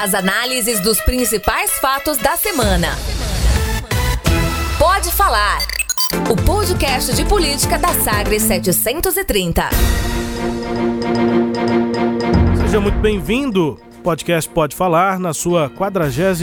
As análises dos principais fatos da semana. Pode falar. O podcast de política da Sagres 730. Seja muito bem-vindo. Podcast Pode Falar na sua 43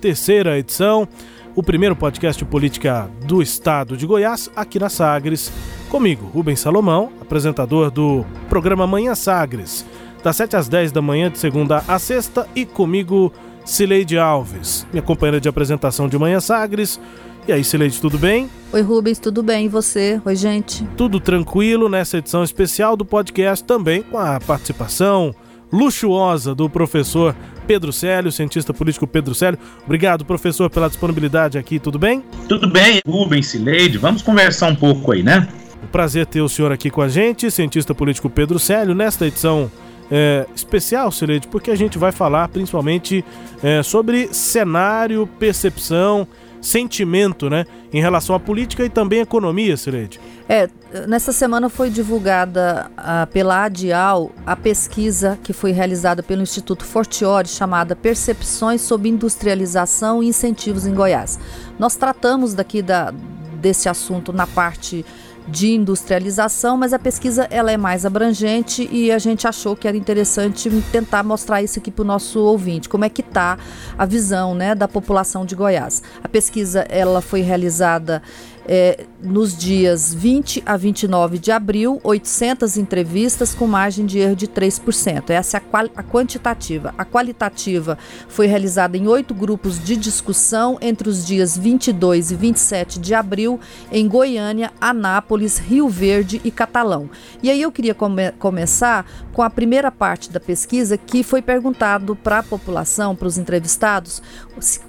terceira edição o primeiro podcast de política do estado de Goiás, aqui na Sagres. Comigo, Rubens Salomão, apresentador do programa Manhã Sagres, das 7 às 10 da manhã, de segunda a sexta, e comigo, Cileide Alves, minha companheira de apresentação de Manhã Sagres. E aí, Cileide, tudo bem? Oi, Rubens, tudo bem? E você? Oi, gente. Tudo tranquilo nessa edição especial do podcast, também com a participação luxuosa do professor Pedro Célio, cientista político Pedro Célio. Obrigado, professor, pela disponibilidade aqui, tudo bem? Tudo bem, Rubens Cileide, vamos conversar um pouco aí, né? Um prazer ter o senhor aqui com a gente, cientista político Pedro Célio, nesta edição é, especial, Cileide, porque a gente vai falar principalmente é, sobre cenário, percepção, sentimento, né, em relação à política e também à economia, Cileide. É, nessa semana foi divulgada pela ADIAL a pesquisa que foi realizada pelo Instituto Fortiori chamada Percepções sobre Industrialização e Incentivos em Goiás. Nós tratamos daqui da, desse assunto na parte de industrialização, mas a pesquisa ela é mais abrangente e a gente achou que era interessante tentar mostrar isso aqui para o nosso ouvinte, como é que está a visão né, da população de Goiás. A pesquisa ela foi realizada é, nos dias 20 a 29 de abril, 800 entrevistas com margem de erro de 3%. Essa é a, a quantitativa. A qualitativa foi realizada em oito grupos de discussão entre os dias 22 e 27 de abril em Goiânia, Anápolis, Rio Verde e Catalão. E aí eu queria come começar com a primeira parte da pesquisa que foi perguntado para a população, para os entrevistados,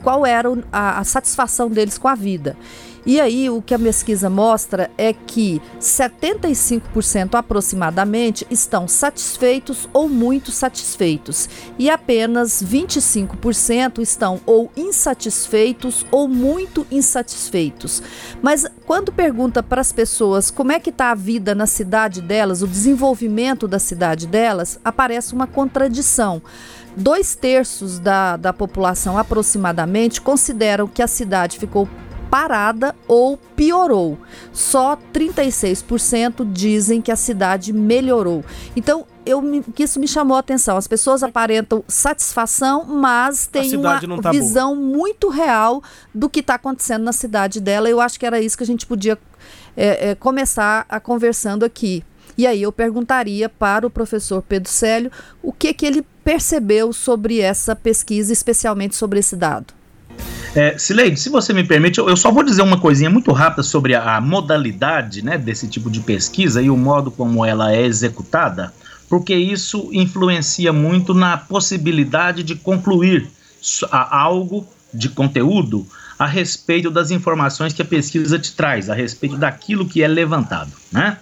qual era a, a satisfação deles com a vida. E aí, o que a pesquisa mostra é que 75% aproximadamente estão satisfeitos ou muito satisfeitos, e apenas 25% estão ou insatisfeitos ou muito insatisfeitos. Mas quando pergunta para as pessoas como é que está a vida na cidade delas, o desenvolvimento da cidade delas, aparece uma contradição. Dois terços da, da população, aproximadamente, consideram que a cidade ficou parada ou piorou. Só 36% dizem que a cidade melhorou. Então, eu me, que isso me chamou a atenção. As pessoas aparentam satisfação, mas tem uma tá visão boa. muito real do que está acontecendo na cidade dela. Eu acho que era isso que a gente podia é, é, começar a conversando aqui. E aí eu perguntaria para o professor Pedro Célio o que, que ele percebeu sobre essa pesquisa, especialmente sobre esse dado. É, Sileide, se você me permite, eu, eu, só vou dizer uma coisinha muito rápida sobre a, a, modalidade né, desse tipo de pesquisa e o modo como ela é executada, porque isso influencia muito na possibilidade de concluir algo de conteúdo a respeito das informações que a pesquisa te traz, a respeito daquilo que é levantado, né?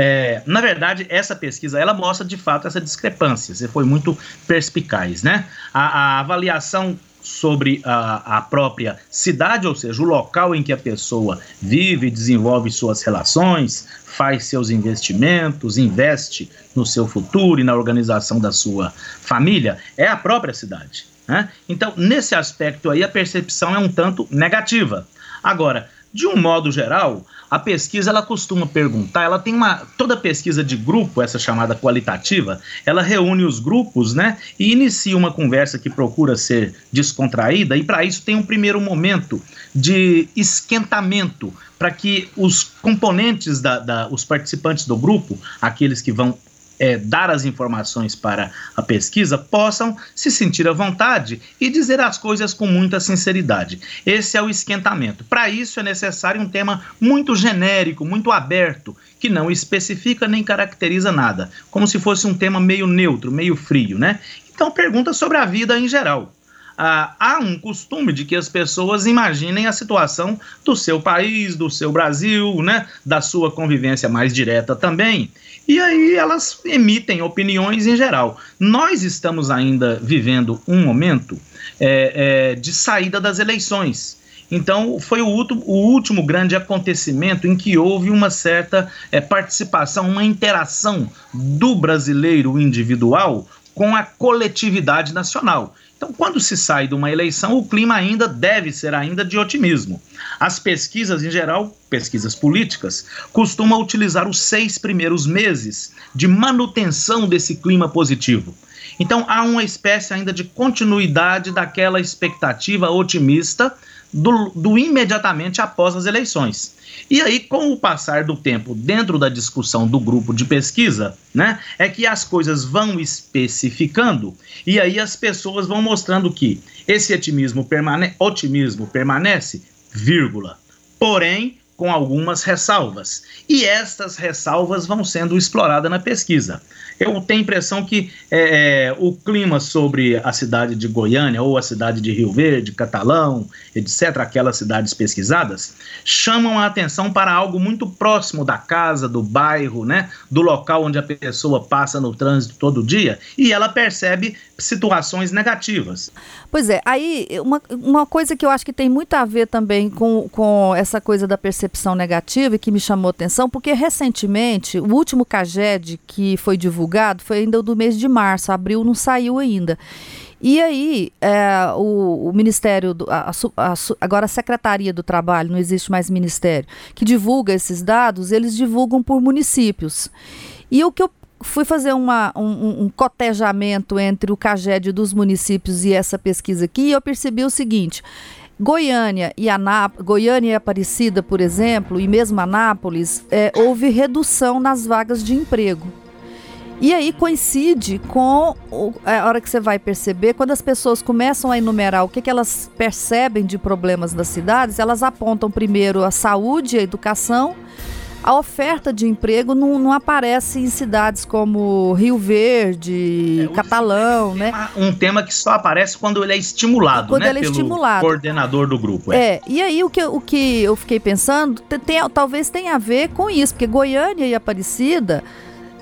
É, na verdade, essa pesquisa ela mostra de fato essa discrepância. Você foi muito perspicaz, né? A, a avaliação sobre a, a, própria cidade, ou seja, o local em que a pessoa vive, desenvolve suas relações, faz seus investimentos, investe no seu futuro e na organização da sua família, é a própria cidade. Né? Então, nesse aspecto aí, a percepção é um tanto negativa. Agora, de um modo geral, a pesquisa ela costuma perguntar, ela tem uma toda pesquisa de grupo, essa chamada qualitativa, ela reúne os grupos, né, e inicia uma conversa que procura ser descontraída e para isso tem um primeiro momento de esquentamento para que os componentes da, da, os participantes do grupo, aqueles que vão é, dar as informações para a pesquisa possam se sentir à vontade e dizer as coisas com muita sinceridade. Esse é o esquentamento. Para isso é necessário um tema muito genérico, muito aberto, que não especifica nem caracteriza nada, como se fosse um tema meio neutro, meio frio, né? Então pergunta sobre a vida em geral ah, há um costume de que as pessoas imaginem a situação do seu país, do seu Brasil, né, da sua convivência mais direta também. E aí elas emitem opiniões em geral. Nós estamos ainda vivendo um momento é, é, de saída das eleições. Então, foi o, último, o último grande acontecimento em que houve uma certa é, participação, uma interação do brasileiro individual com a coletividade nacional. Então, quando se sai de uma eleição, o clima ainda deve ser ainda de otimismo. As pesquisas, em geral, pesquisas políticas, costumam utilizar os seis primeiros meses de manutenção desse clima positivo. Então, há uma espécie ainda de continuidade daquela expectativa otimista do, do imediatamente após as eleições. E aí, com o passar do tempo dentro da discussão do grupo de pesquisa, né, é que as coisas vão especificando e aí as pessoas vão mostrando que esse otimismo, permane otimismo permanece, vírgula. Porém, com algumas ressalvas. E estas ressalvas vão sendo exploradas na pesquisa. Eu tenho a impressão que é, é, o clima sobre a cidade de Goiânia ou a cidade de Rio Verde, Catalão, etc., aquelas cidades pesquisadas, chamam a atenção para algo muito próximo da casa, do bairro, né, do local onde a pessoa passa no trânsito todo dia, e ela percebe situações negativas. Pois é, aí uma, uma coisa que eu acho que tem muito a ver também com, com essa coisa da percepção negativa e que me chamou atenção, porque recentemente o último CAGED que foi divulgado foi ainda do mês de março, abril não saiu ainda. E aí, é, o, o, Ministério, do, a, a, agora a Secretaria do Trabalho, não existe mais Ministério, que divulga esses dados, eles divulgam por municípios. E o que eu fui fazer uma, um, um, cotejamento entre o CAGED dos municípios e essa pesquisa aqui e eu percebi o seguinte. Goiânia e, Anáp Goiânia e Aparecida, por exemplo, e mesmo Anápolis, é, houve redução nas vagas de emprego. E aí coincide com a hora que você vai perceber, quando as pessoas começam a enumerar o que, que elas percebem de problemas das cidades, elas apontam primeiro a saúde a educação a oferta de emprego não, não aparece em cidades como Rio Verde, é, Catalão, né? né? Um tema que só aparece quando ele é estimulado, quando né? ele é estimulado. coordenador do grupo. É. é, e aí o que, o que eu fiquei pensando, tem, tem, talvez tenha a ver com isso, porque Goiânia e Aparecida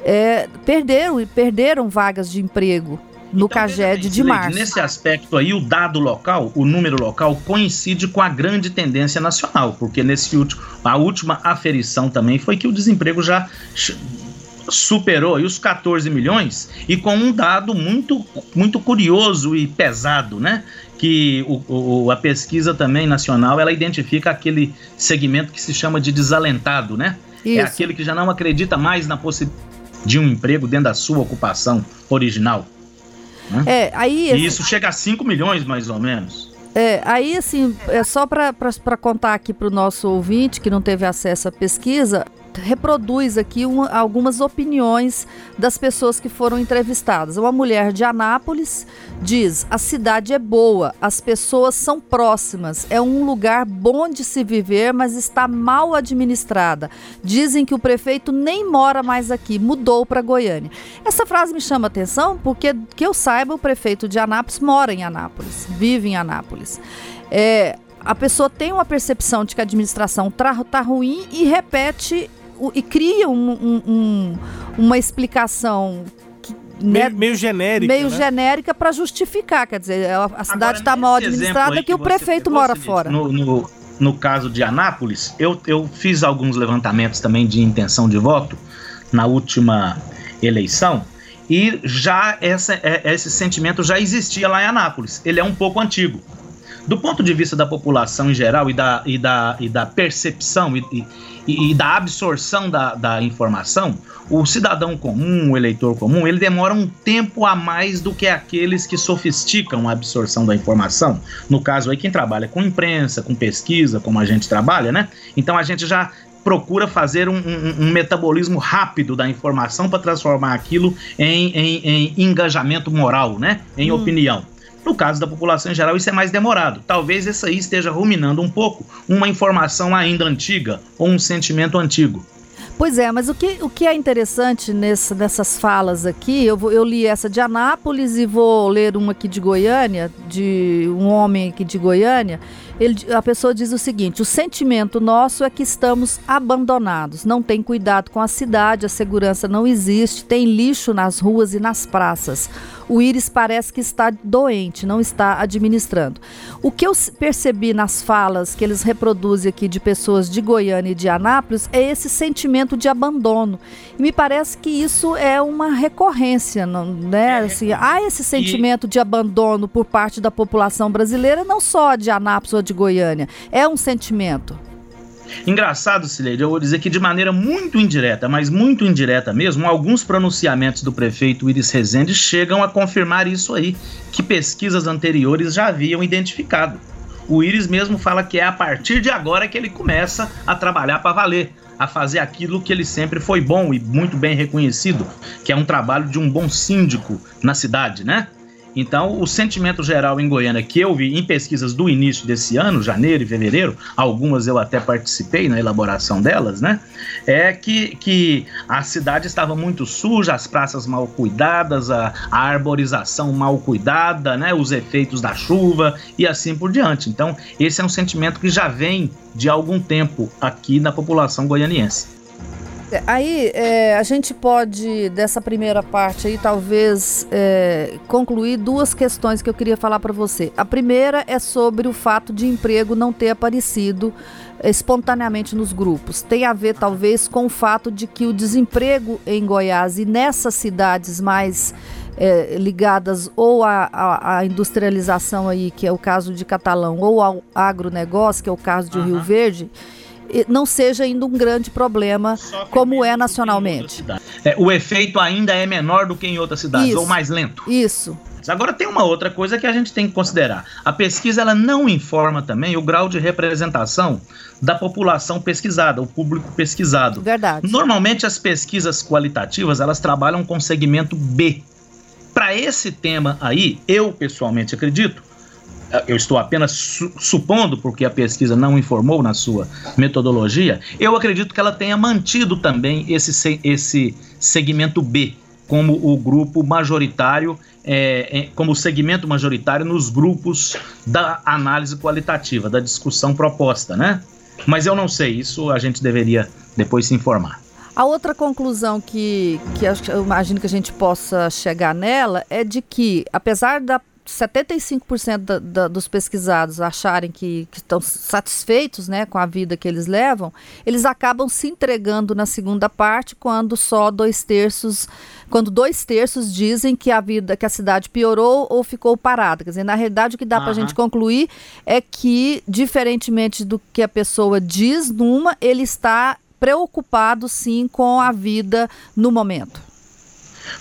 é, perderam, perderam vagas de emprego no então, CAGED de março. Nesse aspecto aí, o dado local, o número local, coincide com a grande tendência nacional, porque nesse último, a última aferição também foi que o desemprego já superou os 14 milhões e com um dado muito, muito curioso e pesado, né? Que o, o, a pesquisa também nacional ela identifica aquele segmento que se chama de desalentado, né? É Isso. É aquele que já não acredita mais na possibilidade de um emprego dentro da sua ocupação original. Né? É, aí, e isso chega a 5 milhões, mais ou menos. É, aí assim, é só para contar aqui para o nosso ouvinte que não teve acesso à pesquisa, reproduz aqui uma, algumas opiniões das pessoas que foram entrevistadas. Uma mulher de Anápolis diz: a cidade é boa, as pessoas são próximas, é um lugar bom de se viver, mas está mal administrada. Dizem que o prefeito nem mora mais aqui, mudou para Goiânia. Essa frase me chama atenção porque, que eu saiba, o prefeito de Anápolis mora em Anápolis, vive em Anápolis. É, a pessoa tem uma percepção de que a administração está tá ruim e repete e cria um, um, um, uma explicação né, meio, meio, genérica. Meio né? genérica para justificar. Quer dizer, a, cidade está mal administrada que, que o prefeito mora fora. No, no, no, caso de Anápolis, eu, eu fiz alguns levantamentos também de intenção de voto na última eleição. E já essa, é, esse sentimento já existia lá em Anápolis. Ele é um pouco antigo. Do ponto de vista da população em geral e da, e da, e da percepção e, e, e da absorção da, da informação, o cidadão comum, o eleitor comum, ele demora um tempo a mais do que aqueles que sofisticam a absorção da informação. No caso aí, quem trabalha com imprensa, com pesquisa, como a gente trabalha, né? Então a gente já procura fazer um, um, um metabolismo rápido da informação para transformar aquilo em, em, em, engajamento moral, né? Em hum. opinião. No caso da população em geral, isso é mais demorado. Talvez essa aí esteja ruminando um pouco uma informação ainda antiga ou um sentimento antigo. Pois é, mas o que, o que é interessante nessa, nessas falas aqui, eu, vou, eu li essa de Anápolis e vou ler uma aqui de Goiânia, de um homem aqui de Goiânia. Ele, a pessoa diz o seguinte: o sentimento nosso é que estamos abandonados, não tem cuidado com a cidade, a segurança não existe, tem lixo nas ruas e nas praças. O Íris parece que está doente, não está administrando. O que eu percebi nas falas que eles reproduzem aqui de pessoas de Goiânia e de Anápolis é esse sentimento de abandono. E me parece que isso é uma recorrência, não, né? É, assim, há esse sentimento de abandono por parte da população brasileira, não só de Anápolis ou de Goiânia. É um sentimento. Engraçado, Sileide, eu vou dizer que de maneira muito indireta, mas muito indireta mesmo, alguns pronunciamentos do prefeito Iris Rezende chegam a confirmar isso aí, que pesquisas anteriores já haviam identificado. O Iris mesmo fala que é a partir de agora que ele começa a trabalhar para valer, a fazer aquilo que ele sempre foi bom e muito bem reconhecido, que é um trabalho de um bom síndico na cidade, né? Então, o sentimento geral em Goiânia que eu vi em pesquisas do início desse ano, janeiro e fevereiro, algumas eu até participei na elaboração delas, né? É que, que a cidade estava muito suja, as praças mal cuidadas, a, a arborização mal cuidada, né? Os efeitos da chuva e assim por diante. Então, esse é um sentimento que já vem de algum tempo aqui na população goianiense. É, aí é, a gente pode, dessa primeira parte aí, talvez é, concluir duas questões que eu queria falar para você. A primeira é sobre o fato de emprego não ter aparecido espontaneamente nos grupos. Tem a ver, talvez, com o fato de que o desemprego em Goiás e nessas cidades mais é, ligadas ou à, industrialização aí, que é o caso de Catalão, ou ao agronegócio, que é o caso de uhum. Rio Verde, não seja ainda um grande problema como é nacionalmente. É, o efeito ainda é menor do que em outras cidades, isso, ou mais lento. Isso. Agora tem uma outra coisa que a gente tem que considerar. A pesquisa ela não informa também o grau de representação da população pesquisada, o público pesquisado. Verdade. Normalmente as pesquisas qualitativas elas trabalham com segmento B. Para esse tema aí, eu pessoalmente acredito eu estou apenas su supondo, porque a pesquisa não informou na sua metodologia, eu acredito que ela tenha mantido também esse, esse segmento B como o grupo majoritário, é, é, como segmento majoritário nos grupos da análise qualitativa, da discussão proposta, né? Mas eu não sei, isso a gente deveria depois se informar. A outra conclusão que, que eu imagino que a gente possa chegar nela é de que, apesar da 75% da, da, dos pesquisados acharem que, que, estão satisfeitos né, com a vida que eles levam, eles acabam se entregando na segunda parte quando só dois terços, quando dois terços dizem que a vida, que a cidade piorou ou ficou parada. Quer dizer, na realidade, o que dá uhum. para a gente concluir é que, diferentemente do que a pessoa diz numa, ele está preocupado sim com a vida no momento.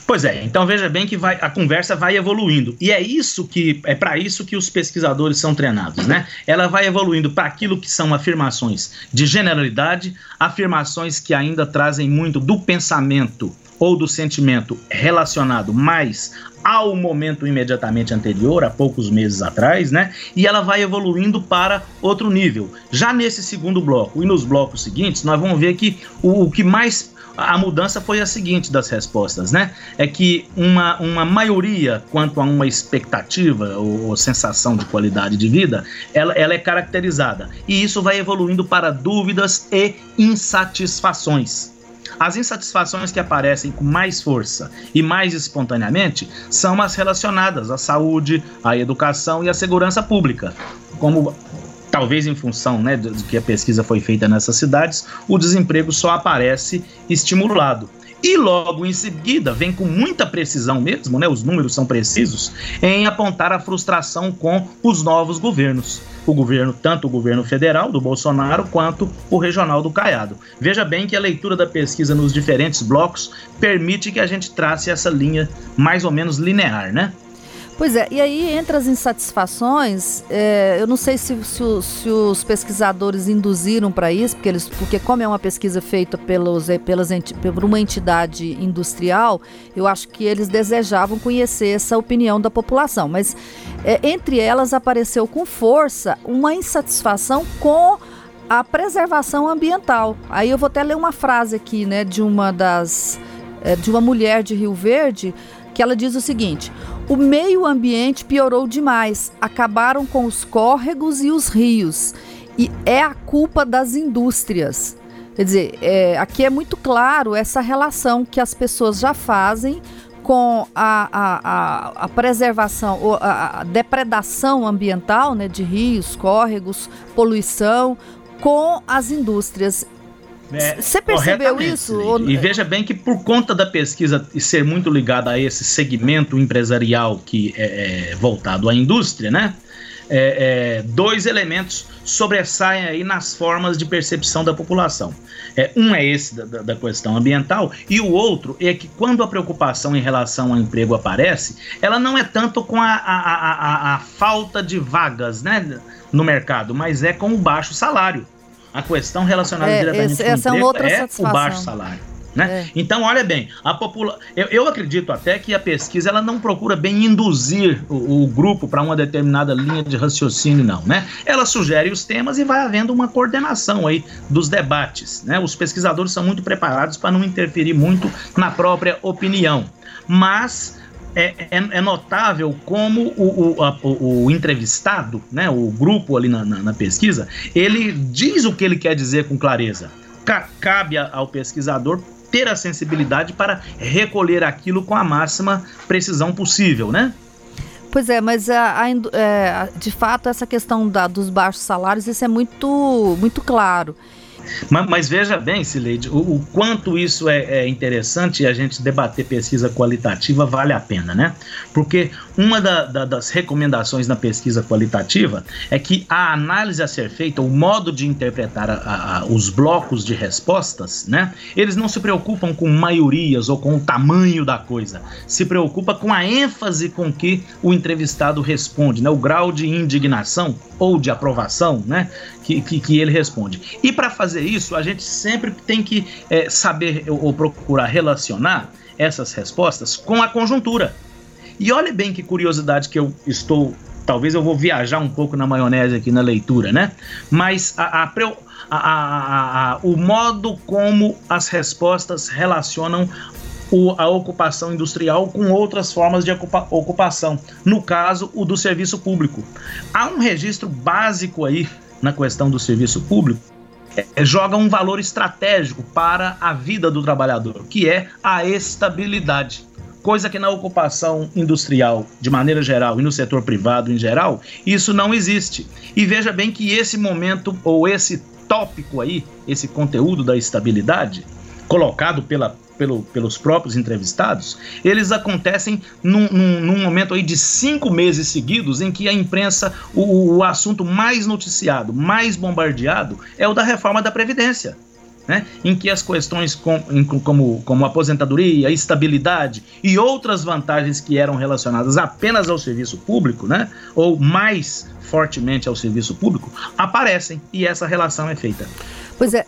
Pois é, então veja bem que vai, a conversa vai evoluindo. E é isso que é para isso que os pesquisadores são treinados, né? Ela vai evoluindo para aquilo que são afirmações de generalidade, afirmações que ainda trazem muito do pensamento ou do sentimento relacionado mais ao momento imediatamente anterior, há poucos meses atrás, né? E ela vai evoluindo para outro nível. Já nesse segundo bloco e nos blocos seguintes, nós vamos ver que o, o que mais a mudança foi a seguinte das respostas, né? É que uma, uma maioria quanto a uma expectativa ou, ou sensação de qualidade de vida, ela, ela é caracterizada. E isso vai evoluindo para dúvidas e insatisfações. As insatisfações que aparecem com mais força e mais espontaneamente são as relacionadas à saúde, à educação e à segurança pública, como talvez em função né, de que a pesquisa foi feita nessas cidades, o desemprego só aparece estimulado. E logo em seguida vem com muita precisão mesmo, né, os números são precisos, em apontar a frustração com os novos governos. O governo, tanto o governo federal do Bolsonaro quanto o regional do Caiado. Veja bem que a leitura da pesquisa nos diferentes blocos permite que a gente trace essa linha mais ou menos linear, né? Pois é, e aí entre as insatisfações, é, eu não sei se, se, se, os pesquisadores induziram para isso, porque, eles, porque como é uma pesquisa feita pelos, é, pelas, por uma entidade industrial, eu acho que eles desejavam conhecer essa opinião da população. Mas é, entre elas apareceu com força uma insatisfação com a preservação ambiental. Aí eu vou até ler uma frase aqui, né, de uma das é, de uma mulher de Rio Verde, que ela diz o seguinte: o meio ambiente piorou demais, acabaram com os córregos e os rios, e é a culpa das indústrias. Quer dizer, é, aqui é muito claro essa relação que as pessoas já fazem com a, a, a, a preservação, a, a depredação ambiental né, de rios, córregos, poluição, com as indústrias. É, Você percebeu isso? E veja bem que por conta da pesquisa e ser muito ligada a esse segmento empresarial que é, é voltado à indústria, né? É, é, dois elementos sobressaem aí nas formas de percepção da população. É, um é esse da, da, questão ambiental, e o outro é que quando a preocupação em relação ao emprego aparece, ela não é tanto com a, a, a, a falta de vagas né, no mercado, mas é com o baixo salário. A questão relacionada é, diretamente esse, com o é emprego é, é o baixo salário. Né? É. Então, olha bem, a popula eu, eu, acredito até que a pesquisa ela não procura bem induzir o, o grupo para uma determinada linha de raciocínio, não. Né? Ela sugere os temas e vai havendo uma coordenação aí dos debates. Né? Os pesquisadores são muito preparados para não interferir muito na própria opinião. Mas é, é, é, notável como o, o, a, o, entrevistado, né, o grupo ali na, na, na, pesquisa, ele diz o que ele quer dizer com clareza. cabe ao pesquisador ter a sensibilidade para recolher aquilo com a máxima precisão possível, né? Pois é, mas a, a, é, de fato essa questão da, dos baixos salários, isso é muito, muito claro. Mas, mas, veja bem, Sileide, o, o quanto isso é, é, interessante e a gente debater pesquisa qualitativa vale a pena, né? Porque uma da, da, das recomendações na pesquisa qualitativa é que a análise a ser feita, o modo de interpretar a, a, os blocos de respostas, né? Eles não se preocupam com maiorias ou com o tamanho da coisa, se preocupa com a ênfase com que o entrevistado responde, né? O grau de indignação ou de aprovação, né? Que, que, que ele responde. E para fazer isso, a gente sempre tem que é, saber ou procurar relacionar essas respostas com a conjuntura. E olhe bem que curiosidade que eu estou. Talvez eu vou viajar um pouco na maionese aqui na leitura, né? Mas a, a, a, o modo como as respostas relacionam o, a ocupação industrial com outras formas de ocupa, ocupação. No caso, o do serviço público. Há um registro básico aí na questão do serviço público é, joga um valor estratégico para a vida do trabalhador, que é a estabilidade. Coisa que na ocupação industrial, de maneira geral, e no setor privado em geral, isso não existe. E veja bem que esse momento, ou esse tópico aí, esse conteúdo da estabilidade, colocado pela pelo, pelos próprios entrevistados, eles acontecem num, num, num, momento aí de cinco meses seguidos em que a imprensa, o, o assunto mais noticiado, mais bombardeado, é o da reforma da Previdência. Né, em que as questões com, em, como, como aposentadoria, estabilidade e outras vantagens que eram relacionadas apenas ao serviço público, né, ou mais fortemente ao serviço público, aparecem e essa relação é feita. Pois é,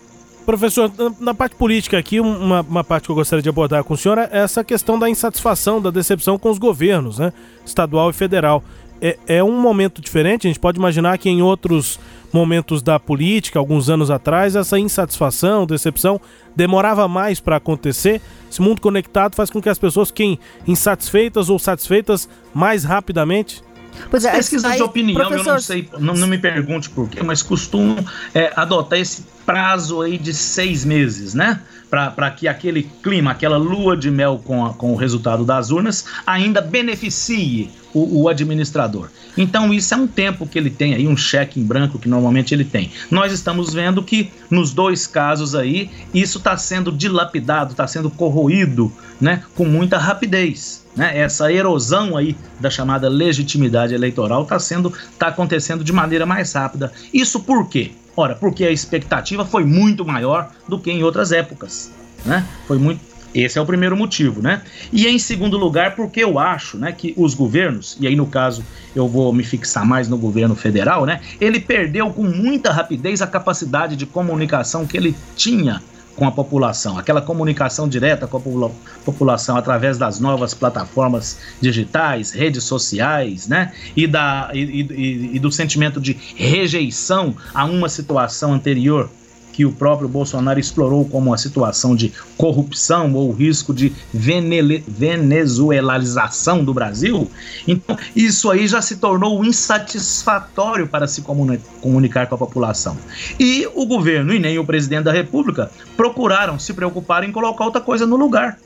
Professor, na parte política aqui, uma, uma, parte que eu gostaria de abordar com o senhor é essa questão da insatisfação, da decepção com os governos, né? Estadual e federal. É, é um momento diferente, a gente pode imaginar que em outros momentos da política, alguns anos atrás, essa insatisfação, decepção, demorava mais para acontecer. Esse mundo conectado faz com que as pessoas fiquem insatisfeitas ou satisfeitas mais rapidamente. Pois é, pesquisas de opinião, professor... eu não sei, não, não me pergunte por quê, mas costumam é, adotar esse prazo aí de seis meses, né? Para que aquele clima, aquela lua de mel com, a, com o resultado das urnas ainda beneficie o, o, administrador. Então, isso é um tempo que ele tem aí, um cheque em branco que normalmente ele tem. Nós estamos vendo que nos dois casos aí, isso está sendo dilapidado, está sendo corroído né, com muita rapidez. Né? Essa erosão aí da chamada legitimidade eleitoral está sendo, tá acontecendo de maneira mais rápida. Isso por quê? Ora, porque a expectativa foi muito maior do que em outras épocas, né? Foi muito esse é o primeiro motivo, né? E em segundo lugar, porque eu acho, né, que os governos, e aí no caso eu vou me fixar mais no governo federal, né? Ele perdeu com muita rapidez a capacidade de comunicação que ele tinha com a população, aquela comunicação direta com a população através das novas plataformas digitais, redes sociais, né? E, da, e, e, e do sentimento de rejeição a uma situação anterior que o próprio Bolsonaro explorou como uma situação de corrupção ou risco de venezuelalização do Brasil, então isso aí já se tornou insatisfatório para se comunicar com a população. E o governo e nem o presidente da República procuraram se preocupar em colocar outra coisa no lugar.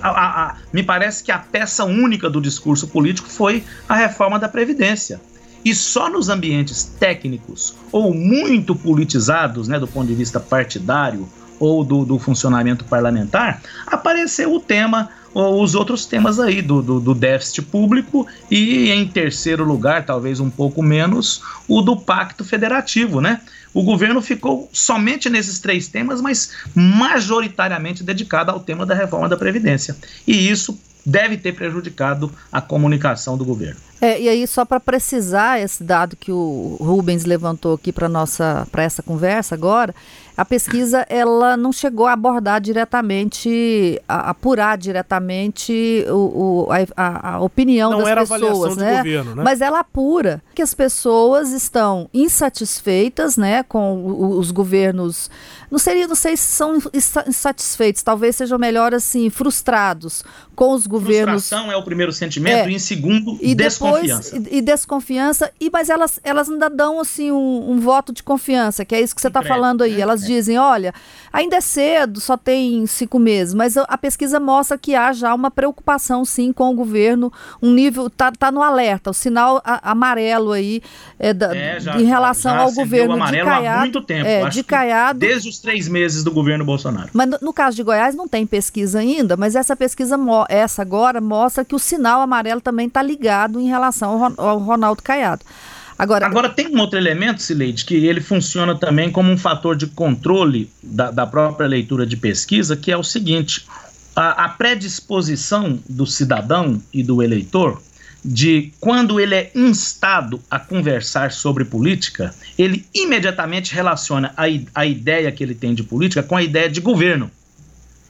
a, a, a, me parece que a peça única do discurso político foi a reforma da Previdência. E só nos ambientes técnicos ou muito politizados, né, do ponto de vista partidário ou do, do funcionamento parlamentar, apareceu o tema os outros temas aí do, do, do, déficit público e, em terceiro lugar, talvez um pouco menos, o do pacto federativo, né? O governo ficou somente nesses três temas, mas majoritariamente dedicado ao tema da reforma da Previdência. E isso deve ter prejudicado a comunicação do governo. É, e aí, só para precisar esse dado que o Rubens levantou aqui para essa conversa agora, a pesquisa ela não chegou a abordar diretamente, a apurar diretamente o, o a, a, opinião não das pessoas, né? Governo, né? Mas ela apura que as pessoas estão insatisfeitas, né, com os governos. Não seria, não sei se são insatisfeitos, talvez sejam melhor assim, frustrados com os governos. Frustração é o primeiro sentimento é, e em segundo e desconfiança. Depois, e, e, desconfiança e mas elas elas ainda dão assim um, um voto de confiança, que é isso que você está falando aí. Né? Elas dizem, olha, ainda é cedo, só tem cinco meses, mas a pesquisa mostra que há já uma preocupação, sim, com o governo, um nível, tá, tá no alerta, o sinal a, amarelo aí é, da, é, já, em relação já ao governo de Caiado. Há muito tempo, é, de Caiado. Desde os três meses do governo Bolsonaro. Mas no, no, caso de Goiás não tem pesquisa ainda, mas essa pesquisa, essa agora, mostra que o sinal amarelo também está ligado em relação ao, ao Ronaldo Caiado. Agora, Agora tem um outro elemento, Sileide, que ele funciona também como um fator de controle da, da própria leitura de pesquisa, que é o seguinte: a, a predisposição do cidadão e do eleitor de quando ele é instado a conversar sobre política, ele imediatamente relaciona a, a ideia que ele tem de política com a ideia de governo.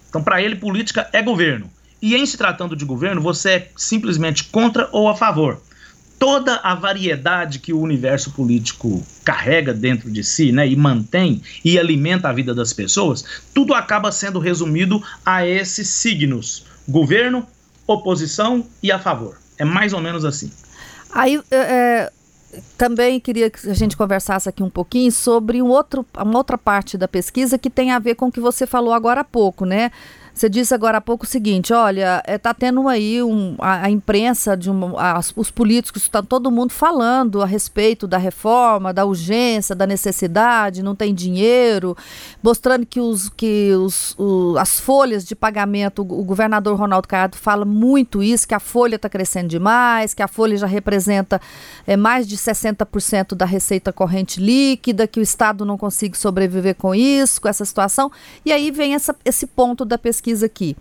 Então, para ele, política é governo. E em se tratando de governo, você é simplesmente contra ou a favor toda a variedade que o universo político carrega dentro de si, né, e mantém e alimenta a vida das pessoas, tudo acaba sendo resumido a esses signos: governo, oposição e a favor. É mais ou menos assim. Aí, é, é também queria que a gente conversasse aqui um pouquinho sobre um outro, uma outra parte da pesquisa que tem a ver com o que você falou agora há pouco, né? Você disse agora há pouco o seguinte: olha, está é, tendo aí um, a, a imprensa, de um, as, os políticos, está todo mundo falando a respeito da reforma, da urgência, da necessidade, não tem dinheiro, mostrando que, os, que os, o, as folhas de pagamento, o, o governador Ronaldo Caiado fala muito isso, que a folha está crescendo demais, que a folha já representa é, mais de 60% da receita corrente líquida, que o Estado não consegue sobreviver com isso, com essa situação. E aí vem essa, esse ponto da pesquisa pesquisa aqui.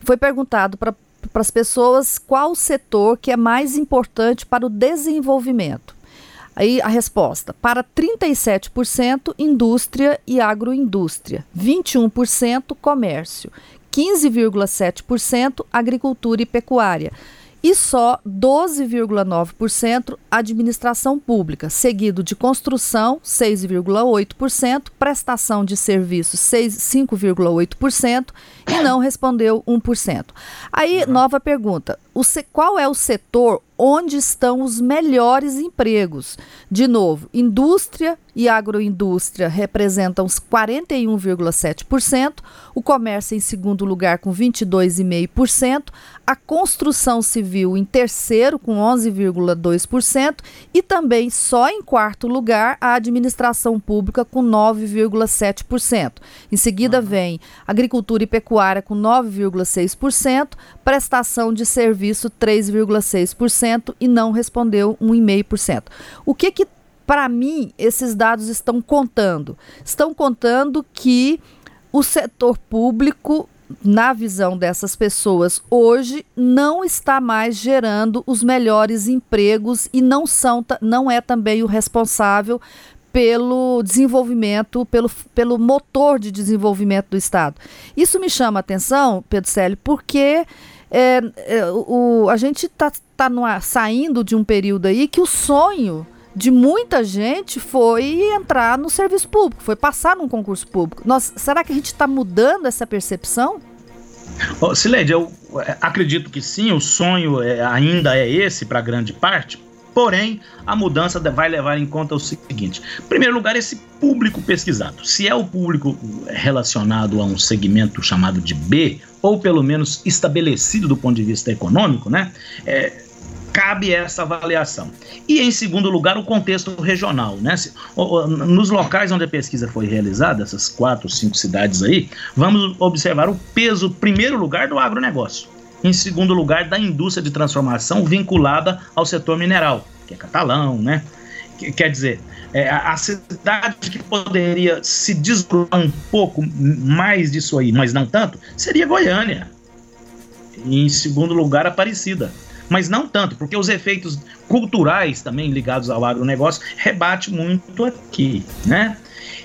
Foi perguntado para para as pessoas qual setor que é mais importante para o desenvolvimento. Aí a resposta: para 37%, indústria e agroindústria, 21% comércio, 15,7% agricultura e pecuária, e só 12,9% administração pública, seguido de construção, 6,8%, prestação de serviços, 5,8% e não respondeu 1%. Aí, nova pergunta: o, qual é o setor onde estão os melhores empregos? De novo, indústria e agroindústria representam os 41,7%, o comércio em segundo lugar com 22,5%, a construção civil em terceiro com 11,2% e também só em quarto lugar a administração pública com 9,7%. Em seguida uhum. vem agricultura e pecuária com 9,6%, prestação de serviço 3,6% e não respondeu 1,5%. O que que para mim esses dados estão contando? Estão contando que o setor público na visão dessas pessoas hoje não está mais gerando os melhores empregos e não são não é também o responsável pelo desenvolvimento, pelo, pelo motor de desenvolvimento do Estado. Isso me chama a atenção, Pedro Célio, porque é, é, o, a gente está tá, tá saindo de um período aí que o sonho de muita gente foi entrar no serviço público, foi passar num concurso público. Nós, será que a gente está mudando essa percepção? Oh, eu é, acredito que sim, o sonho é, ainda é esse para grande parte, Porém, a mudança vai levar em conta o seguinte: em primeiro lugar, esse público pesquisado. Se é o público relacionado a um segmento chamado de B, ou pelo menos estabelecido do ponto de vista econômico, né? É, cabe essa avaliação. E em segundo lugar, o contexto regional, né? Nos locais onde a pesquisa foi realizada, essas quatro, cinco cidades aí, vamos observar o peso, primeiro lugar, do agronegócio. Em segundo lugar, da indústria de transformação vinculada ao setor mineral, que é catalão, né? Quer dizer, é, a cidade que poderia se desgrudar um pouco mais disso aí, mas não tanto, seria Goiânia. Em segundo lugar, Aparecida mas não tanto, porque os efeitos culturais também ligados ao agronegócio rebate muito aqui, né?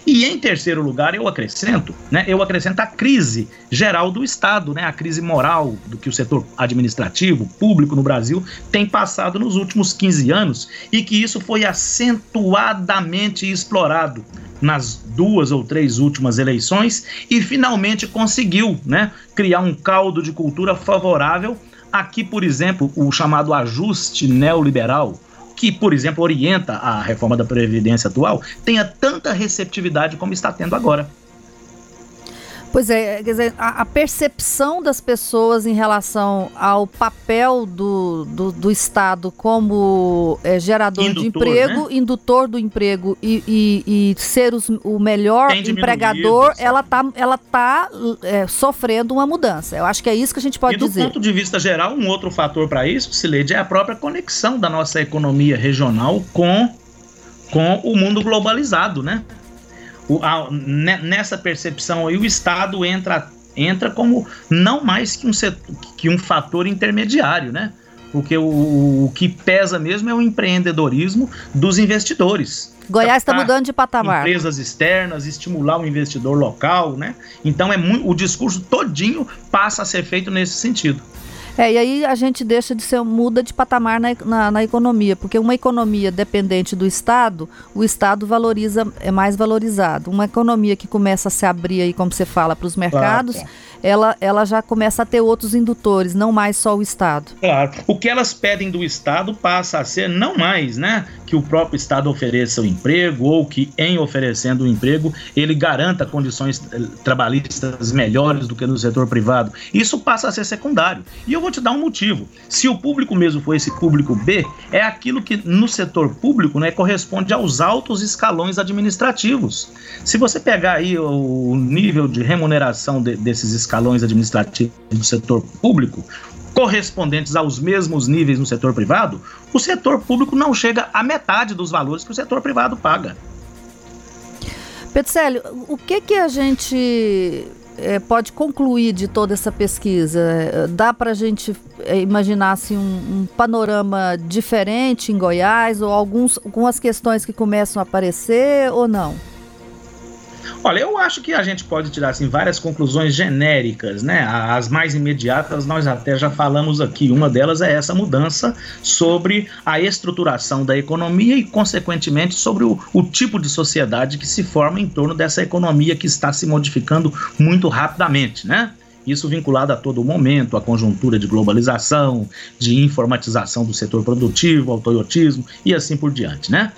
E em terceiro lugar, eu acrescento, né, eu acrescento a crise geral do Estado, né, a crise moral do que o setor administrativo, público no Brasil tem passado nos últimos 15 anos e que isso foi acentuadamente explorado nas duas ou três últimas eleições e finalmente conseguiu, né, criar um caldo de cultura favorável Aqui, por exemplo, o chamado ajuste neoliberal, que, por exemplo, orienta a reforma da Previdência atual, tenha tanta receptividade como está tendo agora. Pois é, quer dizer, a, a, percepção das pessoas em relação ao papel do, do, do Estado como é, gerador indutor, de emprego, né? indutor do emprego e, e, e ser os, o melhor empregador, ela está ela tá, é, sofrendo uma mudança. Eu acho que é isso que a gente pode dizer. E do ponto de vista geral, um outro fator para isso, Sileide, é a própria conexão da nossa economia regional com, com o mundo globalizado, né? O, a, nessa percepção aí, o Estado entra, entra como não mais que um, setor, que um fator intermediário, né? Porque o, o que pesa mesmo é o empreendedorismo dos investidores. Goiás está mudando de patamar. Empresas externas, estimular o investidor local, né? Então é muito, o discurso todinho passa a ser feito nesse sentido. É, e aí a gente deixa de ser, muda de patamar na, na, na, economia, porque uma economia dependente do Estado, o Estado valoriza, é mais valorizado. Uma economia que começa a se abrir aí, como você fala, para os mercados. Claro, ela, ela já começa a ter outros indutores, não mais só o Estado. Claro. O que elas pedem do Estado passa a ser não mais, né, que o próprio Estado ofereça o emprego ou que em oferecendo o emprego ele garanta condições eh, trabalhistas melhores do que no setor privado. Isso passa a ser secundário. E eu vou te dar um motivo. Se o público mesmo for esse público B, é aquilo que no setor público, né, corresponde aos altos escalões administrativos. Se você pegar aí o nível de remuneração de, desses escalões escalões administrativos do setor público correspondentes aos mesmos níveis no setor privado, o setor público não chega à metade dos valores que o setor privado paga. Petrocélio, o que que a gente é, pode concluir de toda essa pesquisa? Dá para a gente é, imaginar assim, um, um, panorama diferente em Goiás ou alguns, algumas questões que começam a aparecer ou não? Olha, eu acho que a gente pode tirar assim, várias conclusões genéricas, né? As mais imediatas nós até já falamos aqui. Uma delas é essa mudança sobre a estruturação da economia e, consequentemente, sobre o, o tipo de sociedade que se forma em torno dessa economia que está se modificando muito rapidamente, né? Isso vinculado a todo momento, a conjuntura de globalização, de informatização do setor produtivo, ao toyotismo e assim por diante, né?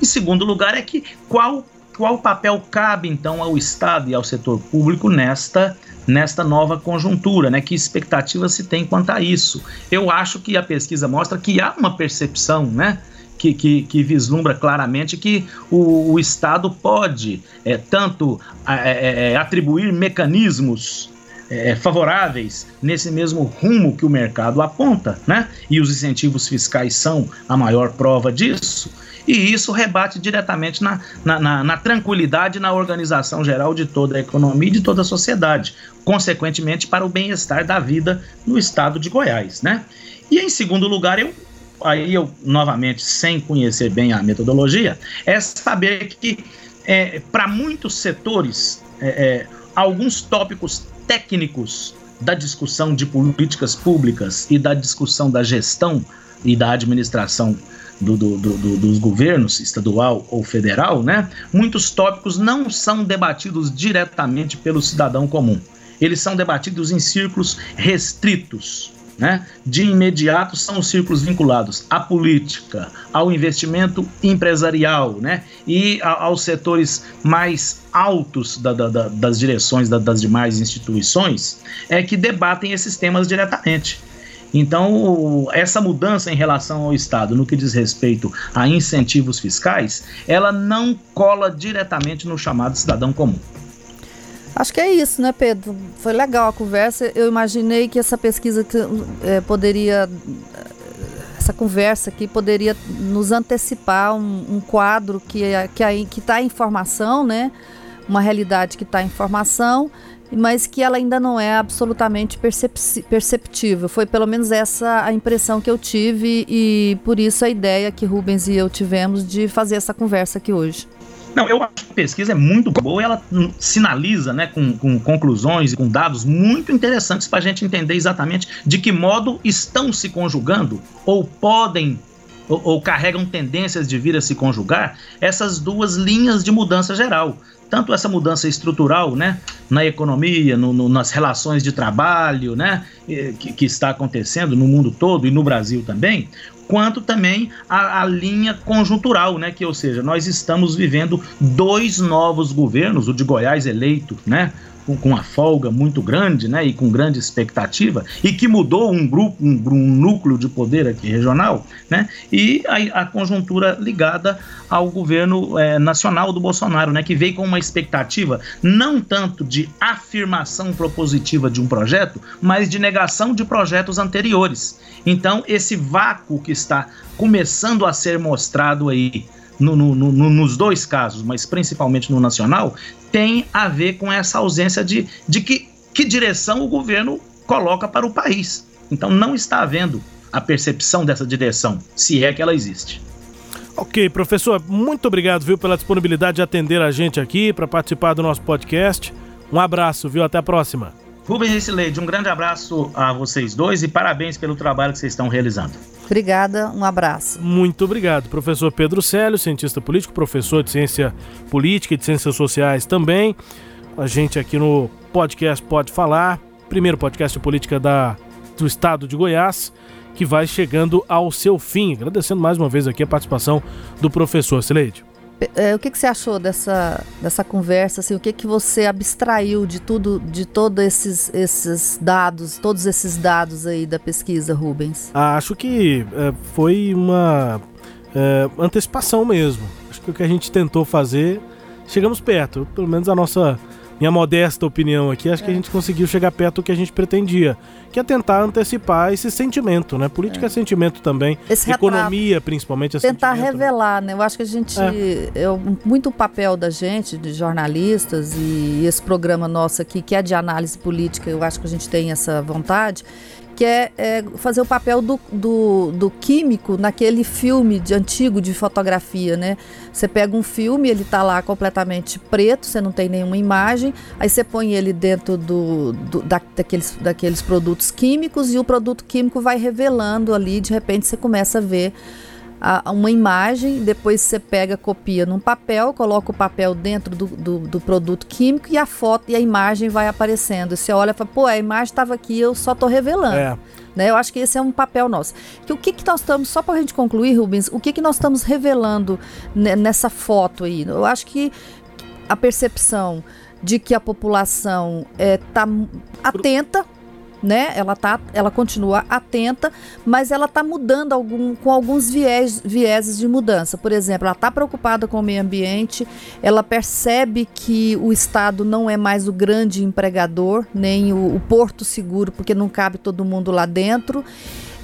Em segundo lugar é que qual qual papel cabe então ao Estado e ao setor público nesta nesta nova conjuntura, né? Que expectativa se tem quanto a isso? Eu acho que a pesquisa mostra que há uma percepção, né? Que, que, que, vislumbra claramente que o, o Estado pode é, tanto é, é, atribuir mecanismos é, favoráveis nesse mesmo rumo que o mercado aponta, né? E os incentivos fiscais são a maior prova disso e isso rebate diretamente na, na, na, na tranquilidade na organização geral de toda a economia e de toda a sociedade, consequentemente para o bem-estar da vida no estado de Goiás, né? E em segundo lugar, eu aí eu novamente sem conhecer bem a metodologia, é saber que é, para muitos setores é, é, alguns tópicos técnicos da discussão de políticas públicas e da discussão da gestão e da administração do, do, do, dos governos, estadual ou federal, né, muitos tópicos não são debatidos diretamente pelo cidadão comum. Eles são debatidos em círculos restritos, né, de imediato são os círculos vinculados à política, ao investimento empresarial né, e a, aos setores mais altos da, da, da, das direções das demais instituições é que debatem esses temas diretamente. Então, essa mudança em relação ao Estado, no que diz respeito a incentivos fiscais, ela não cola diretamente no chamado cidadão comum. Acho que é isso, né, Pedro? Foi legal a conversa. Eu imaginei que essa pesquisa que, é, poderia. Essa conversa aqui poderia nos antecipar um, um quadro que é, que está em formação, né? Uma realidade que está em formação, mas que ela ainda não é absolutamente perceptível. Foi pelo menos essa a impressão que eu tive e por isso a ideia que Rubens e eu tivemos de fazer essa conversa aqui hoje. Não, eu acho que a pesquisa é muito boa, ela sinaliza né, com, com conclusões e com dados muito interessantes para a gente entender exatamente de que modo estão se conjugando ou podem ou, ou, carregam tendências de vir a se conjugar essas duas linhas de mudança geral. Tanto essa mudança estrutural né, na economia, no, no, nas relações de trabalho né, que, que está acontecendo no mundo todo e no Brasil também, quanto também a, a, linha conjuntural, né? Que, ou seja, nós estamos vivendo dois novos governos, o de Goiás eleito, né? Com, uma folga muito grande, né? E com grande expectativa, e que mudou um grupo, um, um núcleo de poder aqui regional, né? E a, a conjuntura ligada ao governo é, nacional do Bolsonaro, né? Que veio com uma expectativa não tanto de afirmação propositiva de um projeto, mas de negação de projetos anteriores. Então, esse vácuo que está começando a ser mostrado aí no, no, no, nos dois casos, mas principalmente no nacional, tem a ver com essa ausência de, de que, que direção o governo coloca para o país. Então, não está havendo a percepção dessa direção, se é que ela existe. Ok, professor, muito obrigado, viu, pela disponibilidade de atender a gente aqui para participar do nosso podcast. Um abraço, viu? Até a próxima. Rubens Ricileide, um grande abraço a vocês dois e parabéns pelo trabalho que vocês estão realizando. Obrigada, um abraço. Muito obrigado, professor Pedro Célio, cientista político, professor de ciência política e de ciências sociais também. A gente aqui no podcast Pode Falar, primeiro podcast de política da, do estado de Goiás, que vai chegando ao seu fim. Agradecendo mais uma vez aqui a participação do professor Cileide. É, o que, que você achou dessa, dessa conversa? Assim, o que, que você abstraiu de tudo, de todos esses, esses dados, todos esses dados aí da pesquisa, Rubens? Ah, acho que é, foi uma é, antecipação mesmo. Acho que o que a gente tentou fazer, chegamos perto. Pelo menos a nossa minha modesta opinião aqui, acho é. que a é. gente conseguiu chegar perto do que a gente pretendia, que é tentar antecipar esse sentimento, né? Política é, é sentimento também, esse economia retrato. principalmente é Tentar né? revelar, né? Eu acho que a gente, é. é muito o papel da gente, de jornalistas e esse programa nosso aqui, que é de análise política, eu acho que a gente tem essa vontade, que é, é, fazer o papel do, do, do, químico naquele filme de antigo de fotografia, né? Você pega um filme, ele tá lá completamente preto, você não tem nenhuma imagem, aí você põe ele dentro do, do da, daqueles, daqueles produtos químicos e o produto químico vai revelando ali, de repente você começa a ver a, uma imagem, depois você pega, copia num papel, coloca o papel dentro do, do, do, produto químico e a foto e a imagem vai aparecendo. E você olha e fala, pô, a imagem estava aqui, eu só estou revelando. É. Né? Eu acho que esse é um papel nosso. Que o que, que nós estamos, só para a gente concluir, Rubens, o que, que nós estamos revelando nessa foto aí? Eu acho que a percepção de que a população está é, atenta né? Ela tá, ela continua atenta, mas ela está mudando algum, com alguns viés, vieses de mudança. Por exemplo, ela está preocupada com o meio ambiente, ela percebe que o Estado não é mais o grande empregador, nem o, o porto seguro, porque não cabe todo mundo lá dentro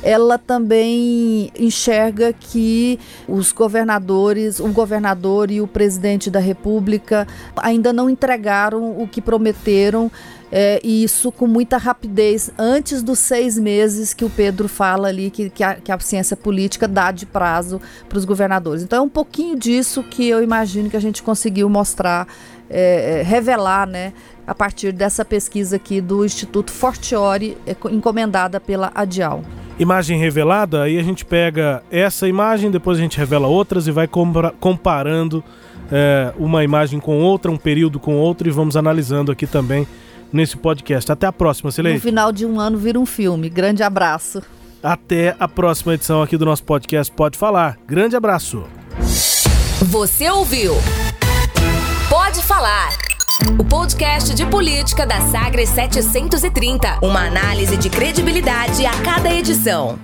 ela também enxerga que os governadores, o governador e o presidente da República ainda não entregaram o que prometeram é, e isso com muita rapidez, antes dos seis meses que o Pedro fala ali, que, que, a, que a ciência política dá de prazo para os governadores. Então é um pouquinho disso que eu imagino que a gente conseguiu mostrar, é, é revelar, né, a partir dessa pesquisa aqui do Instituto Fortiori, é, encomendada pela Adial. Imagem revelada, aí a gente pega essa imagem, depois a gente revela outras e vai comparando é, uma imagem com outra, um período com outro e vamos analisando aqui também nesse podcast. Até a próxima, Sileide. No final de um ano vira um filme. Grande abraço. Até a próxima edição aqui do nosso podcast Pode Falar. Grande abraço. Você ouviu? Pode Falar. O podcast de política da Sagres 730. Uma análise de credibilidade a cada edição.